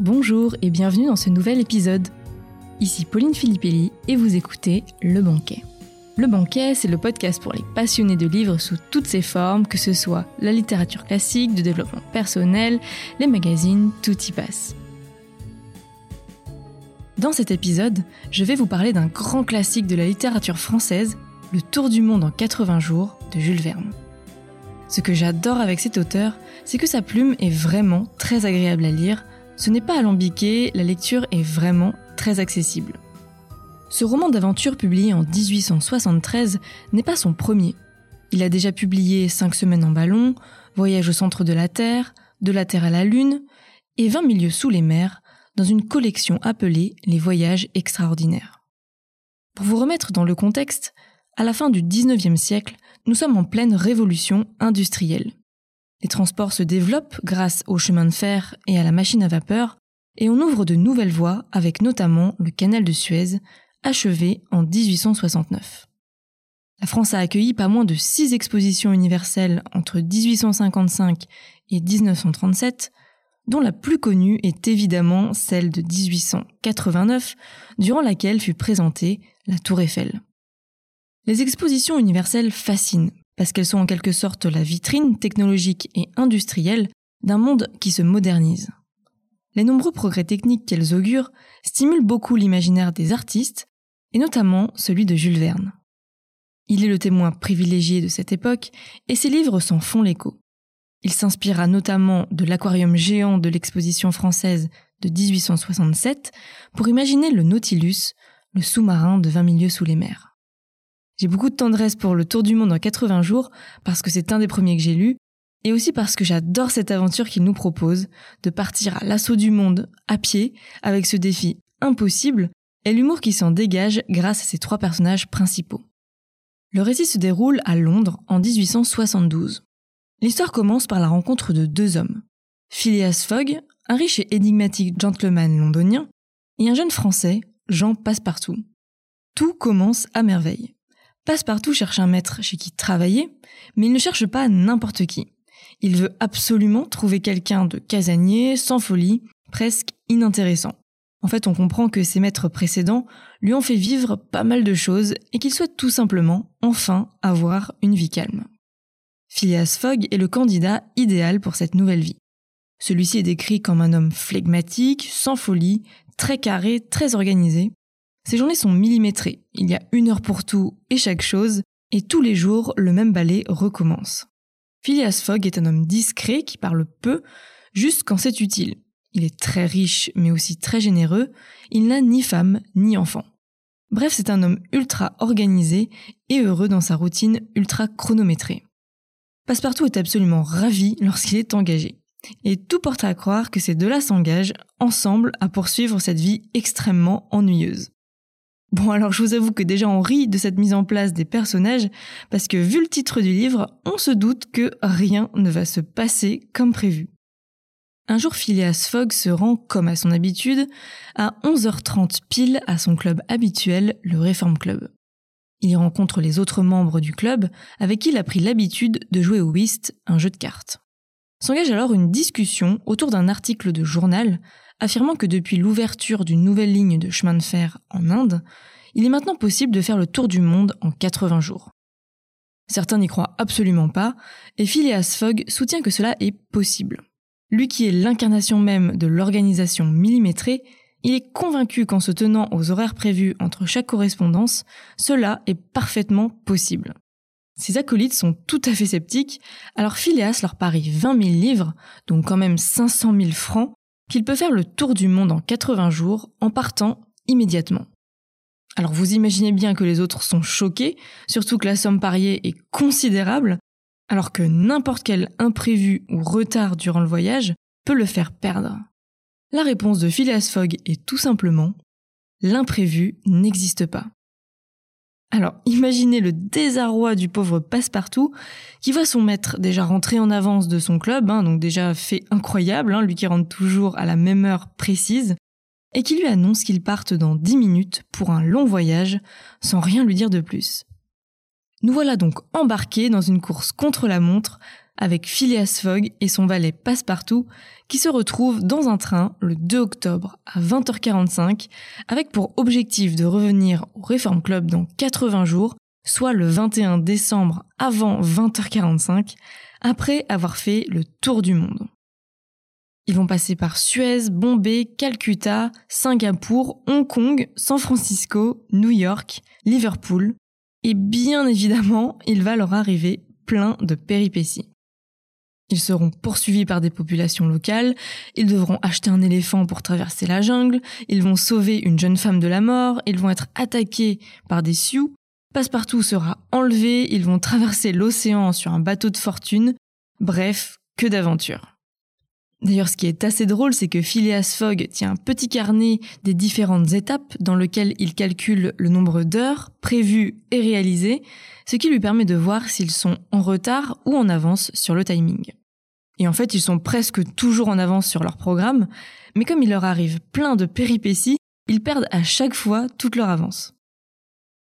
bonjour et bienvenue dans ce nouvel épisode. Ici Pauline Filippelli et vous écoutez Le Banquet. Le Banquet, c'est le podcast pour les passionnés de livres sous toutes ses formes, que ce soit la littérature classique, de développement personnel, les magazines, tout y passe. Dans cet épisode, je vais vous parler d'un grand classique de la littérature française, Le Tour du monde en 80 jours de Jules Verne. Ce que j'adore avec cet auteur, c'est que sa plume est vraiment très agréable à lire, ce n'est pas alambiqué, la lecture est vraiment très accessible. Ce roman d'aventure publié en 1873 n'est pas son premier. Il a déjà publié Cinq semaines en ballon, Voyage au centre de la Terre, De la Terre à la Lune et 20 milieux sous les mers dans une collection appelée Les Voyages extraordinaires. Pour vous remettre dans le contexte, à la fin du 19e siècle, nous sommes en pleine révolution industrielle. Les transports se développent grâce au chemin de fer et à la machine à vapeur, et on ouvre de nouvelles voies avec notamment le canal de Suez, achevé en 1869. La France a accueilli pas moins de six expositions universelles entre 1855 et 1937, dont la plus connue est évidemment celle de 1889, durant laquelle fut présentée la Tour Eiffel. Les expositions universelles fascinent, parce qu'elles sont en quelque sorte la vitrine technologique et industrielle d'un monde qui se modernise. Les nombreux progrès techniques qu'elles augurent stimulent beaucoup l'imaginaire des artistes, et notamment celui de Jules Verne. Il est le témoin privilégié de cette époque, et ses livres s'en font l'écho. Il s'inspira notamment de l'aquarium géant de l'exposition française de 1867 pour imaginer le Nautilus, le sous-marin de 20 milieux sous les mers. J'ai beaucoup de tendresse pour le Tour du monde en 80 jours parce que c'est un des premiers que j'ai lu et aussi parce que j'adore cette aventure qu'il nous propose de partir à l'assaut du monde à pied avec ce défi impossible et l'humour qui s'en dégage grâce à ses trois personnages principaux. Le récit se déroule à Londres en 1872. L'histoire commence par la rencontre de deux hommes. Phileas Fogg, un riche et énigmatique gentleman londonien, et un jeune Français, Jean Passepartout. Tout commence à merveille. Passepartout cherche un maître chez qui travailler, mais il ne cherche pas n'importe qui. Il veut absolument trouver quelqu'un de casanier, sans folie, presque inintéressant. En fait, on comprend que ses maîtres précédents lui ont fait vivre pas mal de choses et qu'il souhaite tout simplement, enfin, avoir une vie calme. Phileas Fogg est le candidat idéal pour cette nouvelle vie. Celui-ci est décrit comme un homme flegmatique, sans folie, très carré, très organisé, ces journées sont millimétrées. Il y a une heure pour tout et chaque chose, et tous les jours, le même ballet recommence. Phileas Fogg est un homme discret qui parle peu, juste quand c'est utile. Il est très riche, mais aussi très généreux. Il n'a ni femme, ni enfant. Bref, c'est un homme ultra organisé et heureux dans sa routine ultra chronométrée. Passepartout est absolument ravi lorsqu'il est engagé. Et tout porte à croire que ces deux-là s'engagent ensemble à poursuivre cette vie extrêmement ennuyeuse. Bon alors je vous avoue que déjà on rit de cette mise en place des personnages parce que vu le titre du livre, on se doute que rien ne va se passer comme prévu. Un jour Phileas Fogg se rend, comme à son habitude, à 11h30 pile à son club habituel, le Reform Club. Il y rencontre les autres membres du club avec qui il a pris l'habitude de jouer au whist, un jeu de cartes. S'engage alors une discussion autour d'un article de journal affirmant que depuis l'ouverture d'une nouvelle ligne de chemin de fer en Inde, il est maintenant possible de faire le tour du monde en 80 jours. Certains n'y croient absolument pas, et Phileas Fogg soutient que cela est possible. Lui qui est l'incarnation même de l'organisation millimétrée, il est convaincu qu'en se tenant aux horaires prévus entre chaque correspondance, cela est parfaitement possible. Ses acolytes sont tout à fait sceptiques, alors Phileas leur parie 20 000 livres, donc quand même 500 000 francs, qu'il peut faire le tour du monde en 80 jours en partant immédiatement. Alors vous imaginez bien que les autres sont choqués, surtout que la somme pariée est considérable, alors que n'importe quel imprévu ou retard durant le voyage peut le faire perdre. La réponse de Phileas Fogg est tout simplement l'imprévu n'existe pas. Alors, imaginez le désarroi du pauvre Passepartout qui voit son maître déjà rentrer en avance de son club, hein, donc déjà fait incroyable, hein, lui qui rentre toujours à la même heure précise, et qui lui annonce qu'il parte dans dix minutes pour un long voyage sans rien lui dire de plus. Nous voilà donc embarqués dans une course contre la montre, avec Phileas Fogg et son valet Passepartout qui se retrouvent dans un train le 2 octobre à 20h45 avec pour objectif de revenir au Reform Club dans 80 jours, soit le 21 décembre avant 20h45, après avoir fait le tour du monde. Ils vont passer par Suez, Bombay, Calcutta, Singapour, Hong Kong, San Francisco, New York, Liverpool, et bien évidemment, il va leur arriver plein de péripéties. Ils seront poursuivis par des populations locales, ils devront acheter un éléphant pour traverser la jungle, ils vont sauver une jeune femme de la mort, ils vont être attaqués par des Sioux, Passepartout sera enlevé, ils vont traverser l'océan sur un bateau de fortune, bref, que d'aventures. D'ailleurs, ce qui est assez drôle, c'est que Phileas Fogg tient un petit carnet des différentes étapes dans lequel il calcule le nombre d'heures prévues et réalisées, ce qui lui permet de voir s'ils sont en retard ou en avance sur le timing. Et en fait, ils sont presque toujours en avance sur leur programme, mais comme il leur arrive plein de péripéties, ils perdent à chaque fois toute leur avance.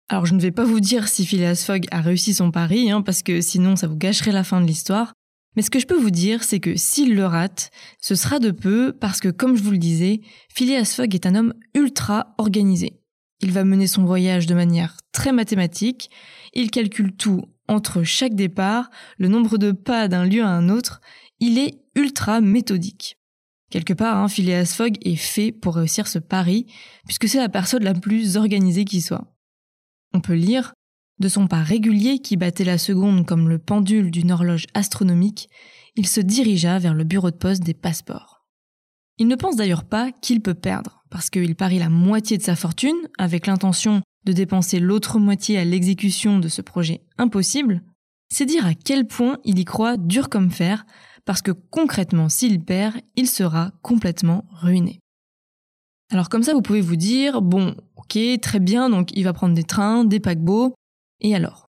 Alors je ne vais pas vous dire si Phileas Fogg a réussi son pari, hein, parce que sinon ça vous gâcherait la fin de l'histoire, mais ce que je peux vous dire, c'est que s'il le rate, ce sera de peu parce que, comme je vous le disais, Phileas Fogg est un homme ultra organisé. Il va mener son voyage de manière très mathématique, il calcule tout entre chaque départ, le nombre de pas d'un lieu à un autre, il est ultra méthodique. Quelque part, hein, Phileas Fogg est fait pour réussir ce pari, puisque c'est la personne la plus organisée qui soit. On peut lire de son pas régulier qui battait la seconde comme le pendule d'une horloge astronomique, il se dirigea vers le bureau de poste des passeports. Il ne pense d'ailleurs pas qu'il peut perdre, parce qu'il parie la moitié de sa fortune, avec l'intention de dépenser l'autre moitié à l'exécution de ce projet impossible, c'est dire à quel point il y croit dur comme fer, parce que concrètement, s'il perd, il sera complètement ruiné. Alors comme ça, vous pouvez vous dire, bon, ok, très bien, donc il va prendre des trains, des paquebots, et alors?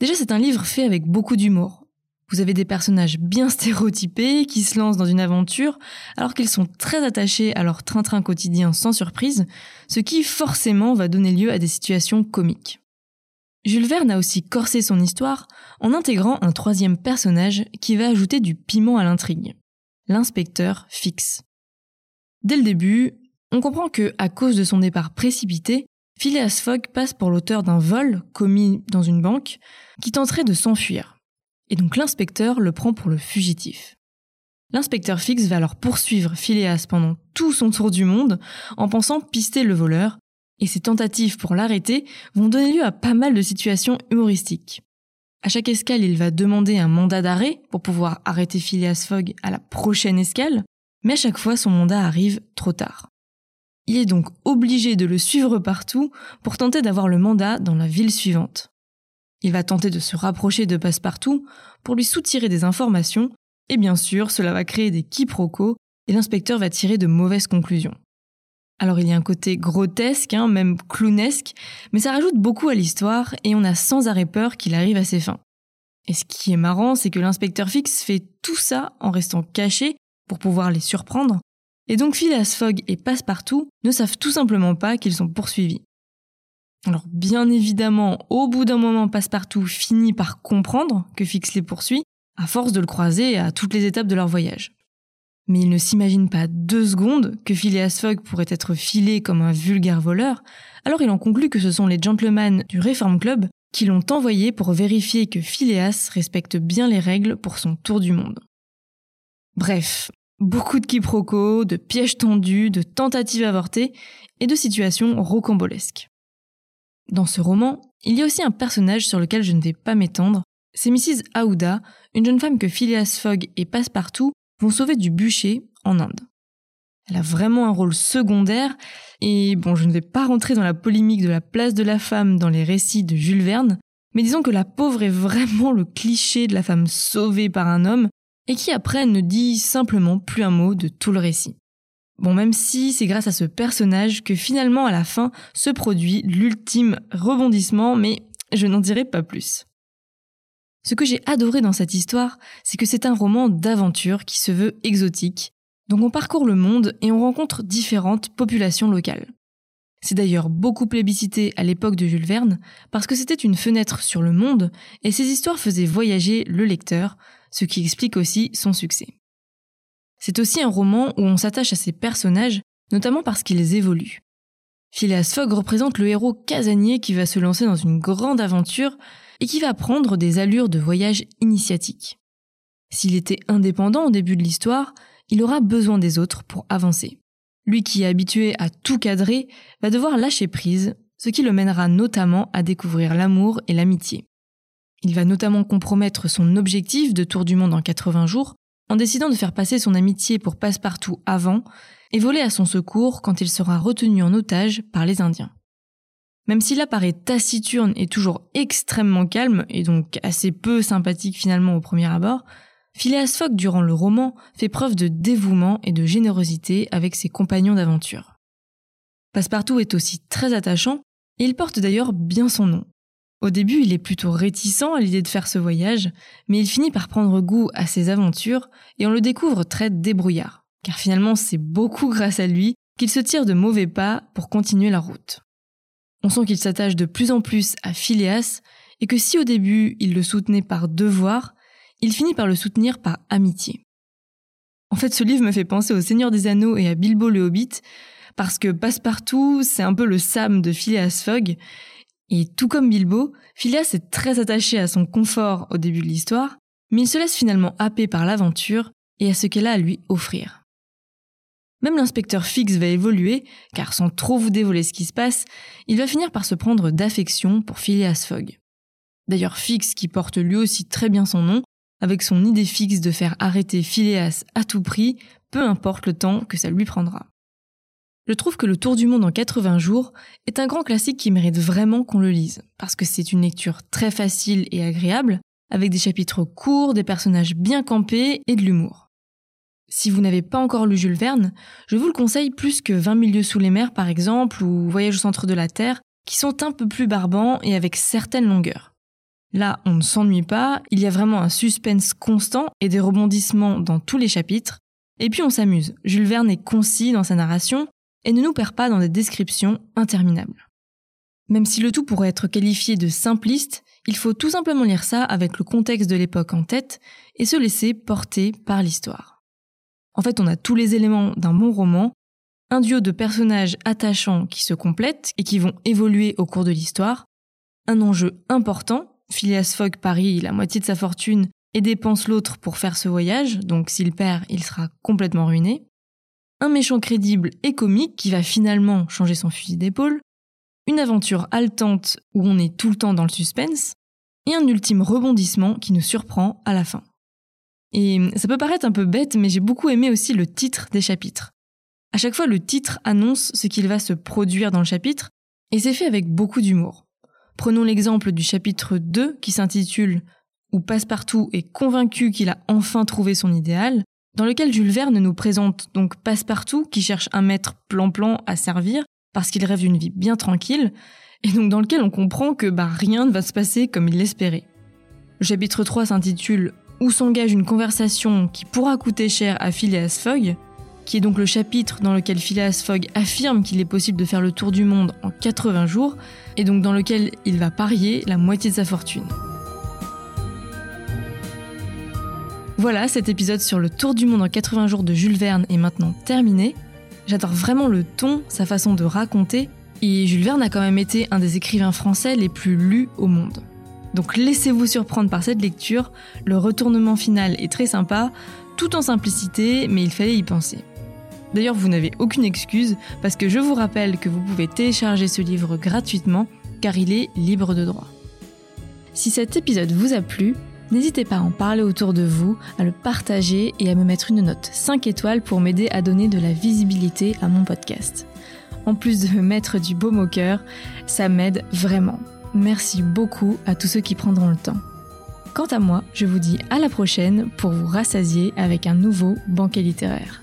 Déjà, c'est un livre fait avec beaucoup d'humour. Vous avez des personnages bien stéréotypés qui se lancent dans une aventure alors qu'ils sont très attachés à leur train-train quotidien sans surprise, ce qui forcément va donner lieu à des situations comiques. Jules Verne a aussi corsé son histoire en intégrant un troisième personnage qui va ajouter du piment à l'intrigue, l'inspecteur Fix. Dès le début, on comprend que, à cause de son départ précipité, Phileas Fogg passe pour l'auteur d'un vol commis dans une banque qui tenterait de s'enfuir. Et donc l'inspecteur le prend pour le fugitif. L'inspecteur Fix va alors poursuivre Phileas pendant tout son tour du monde en pensant pister le voleur et ses tentatives pour l'arrêter vont donner lieu à pas mal de situations humoristiques. À chaque escale, il va demander un mandat d'arrêt pour pouvoir arrêter Phileas Fogg à la prochaine escale, mais à chaque fois son mandat arrive trop tard. Il est donc obligé de le suivre partout pour tenter d'avoir le mandat dans la ville suivante. Il va tenter de se rapprocher de Passepartout pour lui soutirer des informations, et bien sûr, cela va créer des quiproquos et l'inspecteur va tirer de mauvaises conclusions. Alors il y a un côté grotesque, hein, même clownesque, mais ça rajoute beaucoup à l'histoire et on a sans arrêt peur qu'il arrive à ses fins. Et ce qui est marrant, c'est que l'inspecteur Fix fait tout ça en restant caché pour pouvoir les surprendre, et donc Phileas Fogg et Passepartout ne savent tout simplement pas qu'ils sont poursuivis. Alors bien évidemment, au bout d'un moment, Passepartout finit par comprendre que Fix les poursuit, à force de le croiser à toutes les étapes de leur voyage mais il ne s'imagine pas deux secondes que Phileas Fogg pourrait être filé comme un vulgaire voleur, alors il en conclut que ce sont les gentlemen du Reform Club qui l'ont envoyé pour vérifier que Phileas respecte bien les règles pour son tour du monde. Bref, beaucoup de quiproquos, de pièges tendus, de tentatives avortées et de situations rocambolesques. Dans ce roman, il y a aussi un personnage sur lequel je ne vais pas m'étendre, c'est Mrs. Aouda, une jeune femme que Phileas Fogg et Passepartout vont sauver du bûcher en Inde. Elle a vraiment un rôle secondaire, et bon, je ne vais pas rentrer dans la polémique de la place de la femme dans les récits de Jules Verne, mais disons que la pauvre est vraiment le cliché de la femme sauvée par un homme, et qui après ne dit simplement plus un mot de tout le récit. Bon, même si c'est grâce à ce personnage que finalement à la fin se produit l'ultime rebondissement, mais je n'en dirai pas plus. Ce que j'ai adoré dans cette histoire, c'est que c'est un roman d'aventure qui se veut exotique. Donc on parcourt le monde et on rencontre différentes populations locales. C'est d'ailleurs beaucoup plébiscité à l'époque de Jules Verne parce que c'était une fenêtre sur le monde et ces histoires faisaient voyager le lecteur, ce qui explique aussi son succès. C'est aussi un roman où on s'attache à ses personnages, notamment parce qu'ils évoluent. Phileas Fogg représente le héros casanier qui va se lancer dans une grande aventure et qui va prendre des allures de voyage initiatique. S'il était indépendant au début de l'histoire, il aura besoin des autres pour avancer. Lui qui est habitué à tout cadrer va devoir lâcher prise, ce qui le mènera notamment à découvrir l'amour et l'amitié. Il va notamment compromettre son objectif de tour du monde en 80 jours en décidant de faire passer son amitié pour passe-partout avant et voler à son secours quand il sera retenu en otage par les Indiens. Même s'il apparaît taciturne et toujours extrêmement calme, et donc assez peu sympathique finalement au premier abord, Phileas Fogg durant le roman fait preuve de dévouement et de générosité avec ses compagnons d'aventure. Passepartout est aussi très attachant, et il porte d'ailleurs bien son nom. Au début, il est plutôt réticent à l'idée de faire ce voyage, mais il finit par prendre goût à ses aventures et on le découvre très débrouillard, car finalement c'est beaucoup grâce à lui qu'il se tire de mauvais pas pour continuer la route. On sent qu'il s'attache de plus en plus à Phileas et que si au début il le soutenait par devoir, il finit par le soutenir par amitié. En fait, ce livre me fait penser au Seigneur des Anneaux et à Bilbo le Hobbit, parce que Passepartout, c'est un peu le Sam de Phileas Fogg, et tout comme Bilbo, Phileas est très attaché à son confort au début de l'histoire, mais il se laisse finalement happer par l'aventure et à ce qu'elle a à lui offrir. Même l'inspecteur Fix va évoluer, car sans trop vous dévoiler ce qui se passe, il va finir par se prendre d'affection pour Phileas Fogg. D'ailleurs, Fix, qui porte lui aussi très bien son nom, avec son idée fixe de faire arrêter Phileas à tout prix, peu importe le temps que ça lui prendra. Je trouve que Le Tour du Monde en 80 jours est un grand classique qui mérite vraiment qu'on le lise, parce que c'est une lecture très facile et agréable, avec des chapitres courts, des personnages bien campés et de l'humour. Si vous n'avez pas encore lu Jules Verne, je vous le conseille plus que 20 milieux sous les mers par exemple, ou Voyage au centre de la Terre, qui sont un peu plus barbants et avec certaines longueurs. Là, on ne s'ennuie pas, il y a vraiment un suspense constant et des rebondissements dans tous les chapitres, et puis on s'amuse. Jules Verne est concis dans sa narration et ne nous perd pas dans des descriptions interminables. Même si le tout pourrait être qualifié de simpliste, il faut tout simplement lire ça avec le contexte de l'époque en tête et se laisser porter par l'histoire. En fait, on a tous les éléments d'un bon roman, un duo de personnages attachants qui se complètent et qui vont évoluer au cours de l'histoire, un enjeu important Phileas Fogg parie la moitié de sa fortune et dépense l'autre pour faire ce voyage, donc s'il perd, il sera complètement ruiné. Un méchant crédible et comique qui va finalement changer son fusil d'épaule. Une aventure haletante où on est tout le temps dans le suspense. Et un ultime rebondissement qui nous surprend à la fin. Et ça peut paraître un peu bête, mais j'ai beaucoup aimé aussi le titre des chapitres. À chaque fois, le titre annonce ce qu'il va se produire dans le chapitre, et c'est fait avec beaucoup d'humour. Prenons l'exemple du chapitre 2 qui s'intitule Où Passepartout est convaincu qu'il a enfin trouvé son idéal, dans lequel Jules Verne nous présente donc Passepartout qui cherche un maître plan-plan à servir parce qu'il rêve d'une vie bien tranquille, et donc dans lequel on comprend que bah, rien ne va se passer comme il l'espérait. Le chapitre 3 s'intitule Où s'engage une conversation qui pourra coûter cher à Phileas Fogg, qui est donc le chapitre dans lequel Phileas Fogg affirme qu'il est possible de faire le tour du monde en 80 jours, et donc dans lequel il va parier la moitié de sa fortune. Voilà, cet épisode sur le tour du monde en 80 jours de Jules Verne est maintenant terminé. J'adore vraiment le ton, sa façon de raconter, et Jules Verne a quand même été un des écrivains français les plus lus au monde. Donc laissez-vous surprendre par cette lecture, le retournement final est très sympa, tout en simplicité, mais il fallait y penser. D'ailleurs, vous n'avez aucune excuse parce que je vous rappelle que vous pouvez télécharger ce livre gratuitement car il est libre de droit. Si cet épisode vous a plu, n'hésitez pas à en parler autour de vous, à le partager et à me mettre une note 5 étoiles pour m'aider à donner de la visibilité à mon podcast. En plus de me mettre du baume au cœur, ça m'aide vraiment. Merci beaucoup à tous ceux qui prendront le temps. Quant à moi, je vous dis à la prochaine pour vous rassasier avec un nouveau banquet littéraire.